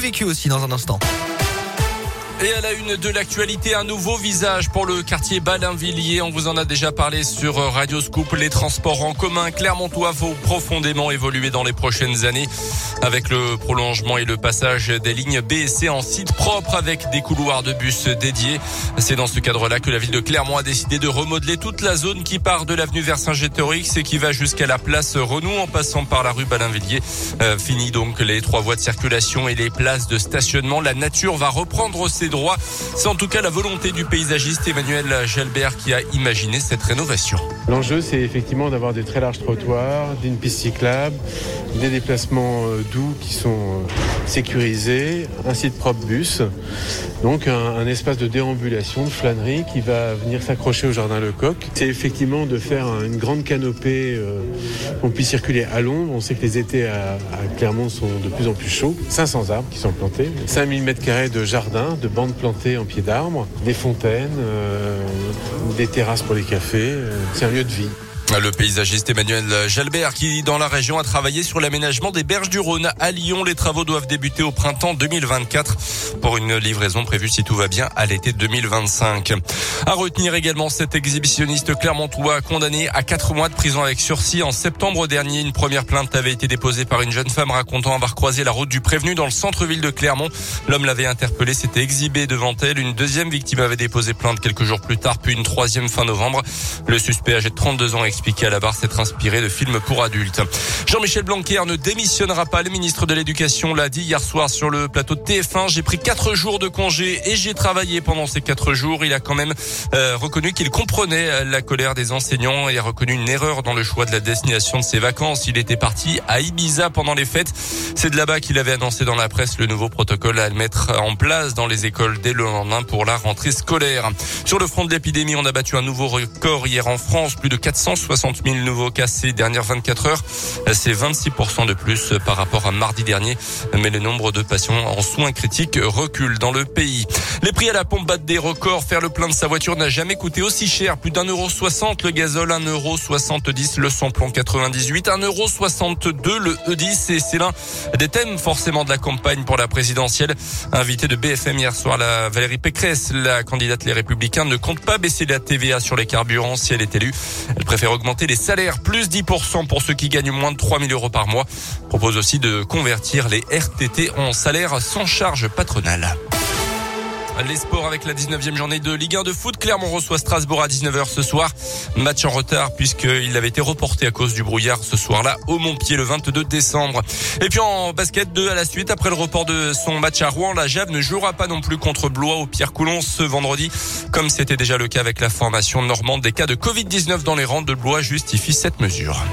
vécu aussi dans un instant. Et à la une de l'actualité, un nouveau visage pour le quartier Balinvilliers. On vous en a déjà parlé sur Radio Scoop. Les transports en commun clermontois vont profondément évoluer dans les prochaines années avec le prolongement et le passage des lignes B et C en site propre avec des couloirs de bus dédiés. C'est dans ce cadre-là que la ville de Clermont a décidé de remodeler toute la zone qui part de l'avenue Vercingétorix et qui va jusqu'à la place Renou en passant par la rue Balinvilliers. Euh, fini donc les trois voies de circulation et les places de stationnement. La nature va reprendre ses C'est en tout cas la volonté du paysagiste Emmanuel Gelbert qui a imaginé cette rénovation. L'enjeu, c'est effectivement d'avoir des très larges trottoirs, d'une piste cyclable, des déplacements euh, doux qui sont euh, sécurisés, un site propre bus, donc un, espace de déambulation, de flânerie qui va venir s'accrocher au jardin Lecoq. C'est effectivement de faire une grande canopée euh, qu'on puisse circuler à l'ombre. On sait que les étés à, à, Clermont sont de plus en plus chauds. 500 arbres qui sont plantés, 5000 m2 de jardin, de bandes plantées en pied d'arbre, des fontaines, des terrasses pour les cafés. c'est un lieu de vie. Le paysagiste Emmanuel Jalbert qui, dans la région, a travaillé sur l'aménagement des berges du Rhône. À Lyon, les travaux doivent débuter au printemps 2024 pour une livraison prévue, si tout va bien, à l'été 2025. À retenir également cet exhibitionniste clermontois condamné à quatre mois de prison avec sursis. En septembre dernier, une première plainte avait été déposée par une jeune femme racontant avoir croisé la route du prévenu dans le centre-ville de Clermont. L'homme l'avait interpellé, s'était exhibé devant elle. Une deuxième victime avait déposé plainte quelques jours plus tard, puis une troisième fin novembre. Le suspect âgé de 32 ans expliqué à la barre s'être inspiré de films pour adultes. Jean-Michel Blanquer ne démissionnera pas. Le ministre de l'Éducation l'a dit hier soir sur le plateau de TF1. J'ai pris quatre jours de congé et j'ai travaillé pendant ces quatre jours. Il a quand même euh, reconnu qu'il comprenait la colère des enseignants et a reconnu une erreur dans le choix de la destination de ses vacances. Il était parti à Ibiza pendant les fêtes. C'est de là-bas qu'il avait annoncé dans la presse le nouveau protocole à mettre en place dans les écoles dès le lendemain pour la rentrée scolaire. Sur le front de l'épidémie, on a battu un nouveau record hier en France. Plus de 460 60 000 nouveaux cas ces dernières 24 heures. C'est 26% de plus par rapport à mardi dernier. Mais le nombre de patients en soins critiques recule dans le pays. Les prix à la pompe battent des records. Faire le plein de sa voiture n'a jamais coûté aussi cher. Plus d'un euro soixante le gazole, un euro soixante-dix le samplon 98, un euro soixante-deux le E10. Et c'est l'un des thèmes forcément de la campagne pour la présidentielle. Invité de BFM hier soir, la Valérie Pécresse, la candidate Les Républicains, ne compte pas baisser la TVA sur les carburants si elle est élue. Elle préfère augmenter les salaires, plus 10% pour ceux qui gagnent moins de 3 000 euros par mois. Propose aussi de convertir les RTT en salaire sans charge patronale. Les sports avec la 19e journée de Ligue 1 de foot. Clermont reçoit Strasbourg à 19h ce soir. Match en retard puisqu'il avait été reporté à cause du brouillard ce soir-là au Montpied le 22 décembre. Et puis en basket 2 à la suite, après le report de son match à Rouen, la Jave ne jouera pas non plus contre Blois au Pierre Coulon ce vendredi. Comme c'était déjà le cas avec la formation normande, des cas de Covid-19 dans les rangs de Blois justifient cette mesure.